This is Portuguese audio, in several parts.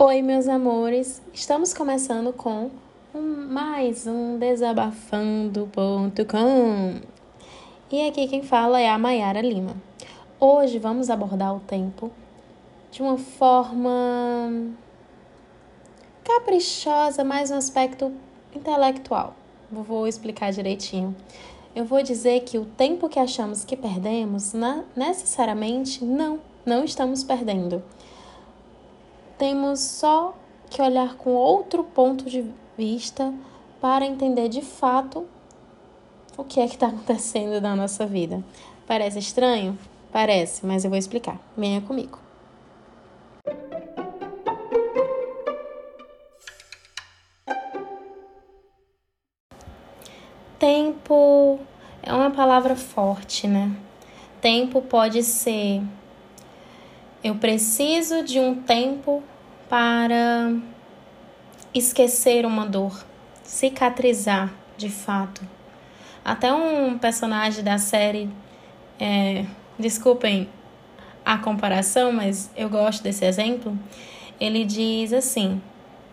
Oi, meus amores! Estamos começando com mais um desabafando.com. E aqui quem fala é a Mayara Lima. Hoje vamos abordar o tempo de uma forma caprichosa, mais um aspecto intelectual. Vou explicar direitinho. Eu vou dizer que o tempo que achamos que perdemos, necessariamente não, não estamos perdendo temos só que olhar com outro ponto de vista para entender de fato o que é que está acontecendo na nossa vida. Parece estranho? Parece, mas eu vou explicar. Venha comigo. Tempo é uma palavra forte, né? Tempo pode ser eu preciso de um tempo para esquecer uma dor, cicatrizar de fato. Até um personagem da série, é, desculpem a comparação, mas eu gosto desse exemplo. Ele diz assim: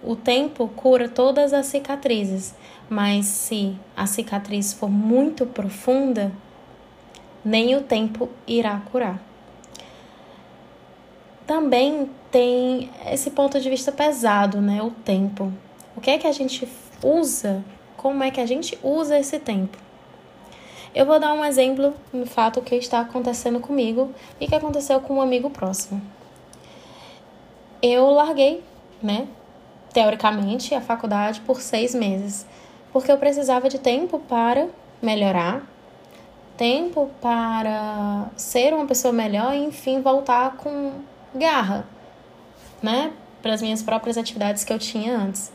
o tempo cura todas as cicatrizes, mas se a cicatriz for muito profunda, nem o tempo irá curar também tem esse ponto de vista pesado, né? O tempo. O que é que a gente usa? Como é que a gente usa esse tempo? Eu vou dar um exemplo no fato que está acontecendo comigo e que aconteceu com um amigo próximo. Eu larguei, né? Teoricamente, a faculdade por seis meses, porque eu precisava de tempo para melhorar, tempo para ser uma pessoa melhor e, enfim, voltar com garra, né? Para as minhas próprias atividades que eu tinha antes.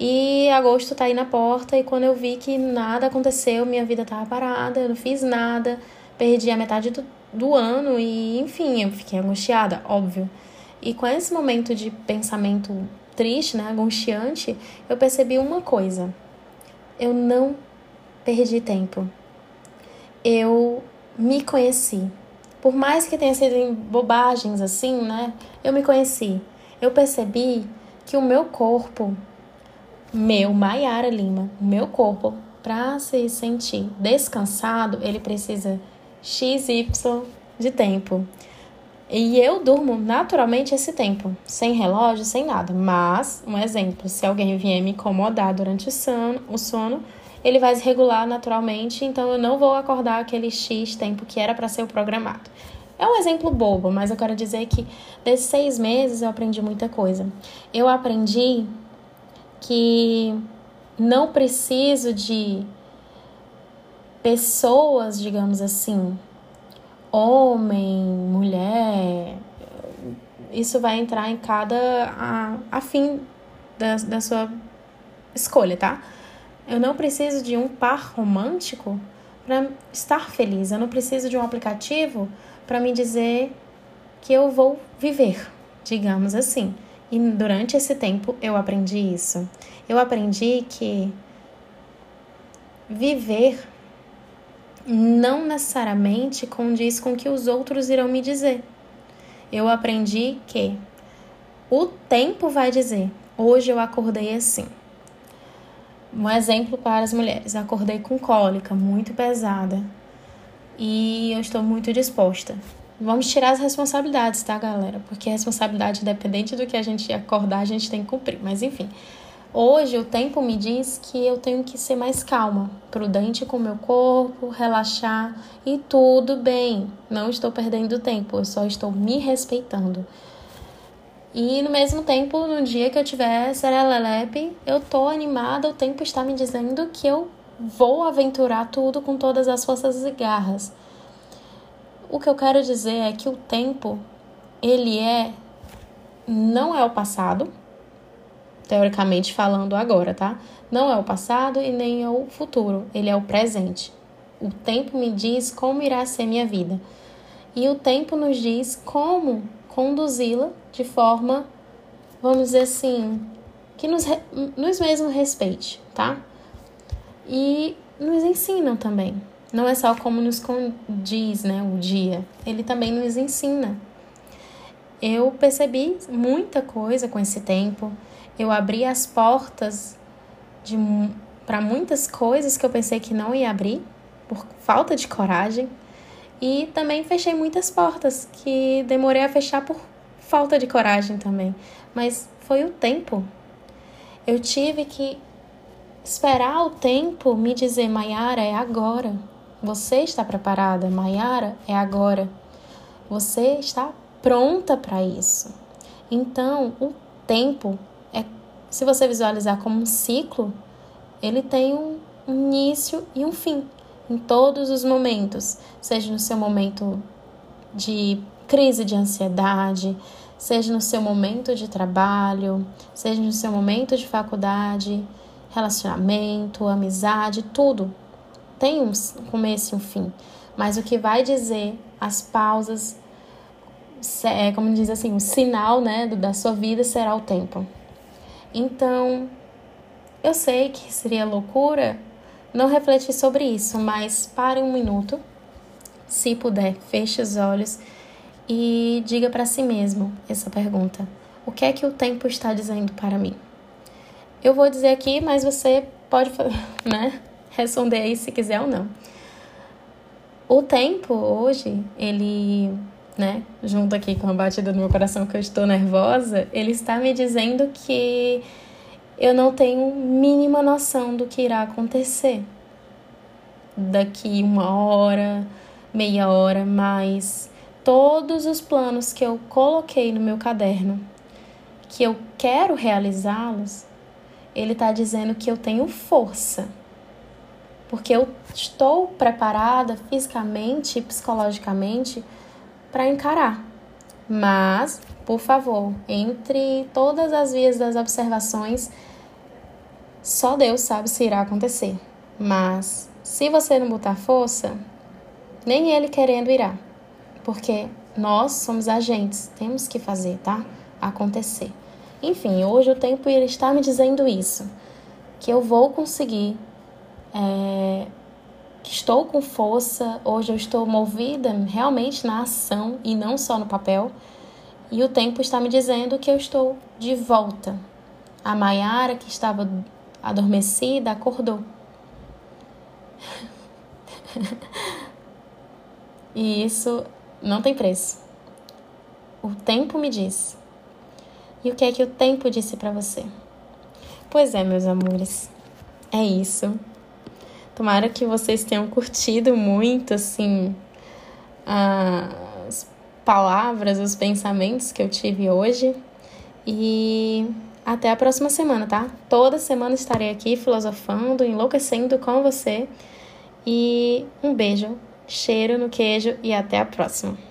E agosto tá aí na porta e quando eu vi que nada aconteceu, minha vida tava parada, eu não fiz nada, perdi a metade do, do ano e, enfim, eu fiquei angustiada, óbvio. E com esse momento de pensamento triste, né, angustiante, eu percebi uma coisa. Eu não perdi tempo. Eu me conheci. Por mais que tenha sido em bobagens assim, né? Eu me conheci. Eu percebi que o meu corpo, meu, Maiara Lima, o meu corpo, para se sentir descansado, ele precisa XY de tempo. E eu durmo naturalmente esse tempo, sem relógio, sem nada. Mas, um exemplo, se alguém vier me incomodar durante o sono, o sono ele vai se regular naturalmente, então eu não vou acordar aquele X tempo que era para ser o programado. É um exemplo bobo, mas eu quero dizer que desses seis meses eu aprendi muita coisa. Eu aprendi que não preciso de pessoas, digamos assim, homem, mulher, isso vai entrar em cada a, a fim da, da sua escolha, tá? Eu não preciso de um par romântico para estar feliz. Eu não preciso de um aplicativo para me dizer que eu vou viver, digamos assim. E durante esse tempo eu aprendi isso. Eu aprendi que viver não necessariamente condiz com o que os outros irão me dizer. Eu aprendi que o tempo vai dizer: hoje eu acordei assim. Um exemplo para as mulheres: acordei com cólica muito pesada e eu estou muito disposta. Vamos tirar as responsabilidades, tá, galera? Porque a responsabilidade, independente do que a gente acordar, a gente tem que cumprir. Mas enfim, hoje o tempo me diz que eu tenho que ser mais calma, prudente com o meu corpo, relaxar e tudo bem. Não estou perdendo tempo, eu só estou me respeitando. E no mesmo tempo, no dia que eu tiver serelelepe, eu tô animada, o tempo está me dizendo que eu vou aventurar tudo com todas as forças e garras. O que eu quero dizer é que o tempo, ele é não é o passado, teoricamente falando agora, tá? Não é o passado e nem é o futuro, ele é o presente. O tempo me diz como irá ser minha vida. E o tempo nos diz como conduzi-la de forma, vamos dizer assim, que nos, nos mesmo respeite, tá? E nos ensinam também. Não é só como nos condiz, né, o dia. Ele também nos ensina. eu percebi muita coisa com esse tempo. Eu abri as portas para muitas coisas que eu pensei que não ia abrir por falta de coragem. E também fechei muitas portas que demorei a fechar por falta de coragem também. Mas foi o tempo. Eu tive que esperar o tempo me dizer, Maiara, é agora. Você está preparada, Maiara? É agora. Você está pronta para isso. Então, o tempo é, se você visualizar como um ciclo, ele tem um início e um fim em todos os momentos, seja no seu momento de crise de ansiedade, seja no seu momento de trabalho, seja no seu momento de faculdade, relacionamento, amizade, tudo tem um começo e um fim. Mas o que vai dizer as pausas, é, como diz assim, o sinal né, da sua vida será o tempo. Então, eu sei que seria loucura não refletir sobre isso, mas pare um minuto, se puder, feche os olhos e diga para si mesmo essa pergunta: O que é que o tempo está dizendo para mim? Eu vou dizer aqui, mas você pode né, responder aí se quiser ou não. O tempo hoje, ele, né, junto aqui com a batida do meu coração que eu estou nervosa, ele está me dizendo que eu não tenho mínima noção do que irá acontecer daqui uma hora, meia hora, mas todos os planos que eu coloquei no meu caderno, que eu quero realizá-los, ele está dizendo que eu tenho força. Porque eu estou preparada fisicamente e psicologicamente para encarar. Mas, por favor, entre todas as vias das observações, só Deus sabe se irá acontecer. Mas se você não botar força, nem ele querendo irá. Porque nós somos agentes, temos que fazer, tá? Acontecer. Enfim, hoje o tempo está me dizendo isso, que eu vou conseguir, é, que estou com força, hoje eu estou movida realmente na ação e não só no papel, e o tempo está me dizendo que eu estou de volta. A Maiara, que estava adormecida, acordou. e isso não tem preço. O tempo me diz. E o que é que o tempo disse para você? Pois é, meus amores. É isso. Tomara que vocês tenham curtido muito, assim, as palavras, os pensamentos que eu tive hoje. E até a próxima semana, tá? Toda semana estarei aqui filosofando, enlouquecendo com você. E um beijo, cheiro no queijo e até a próxima.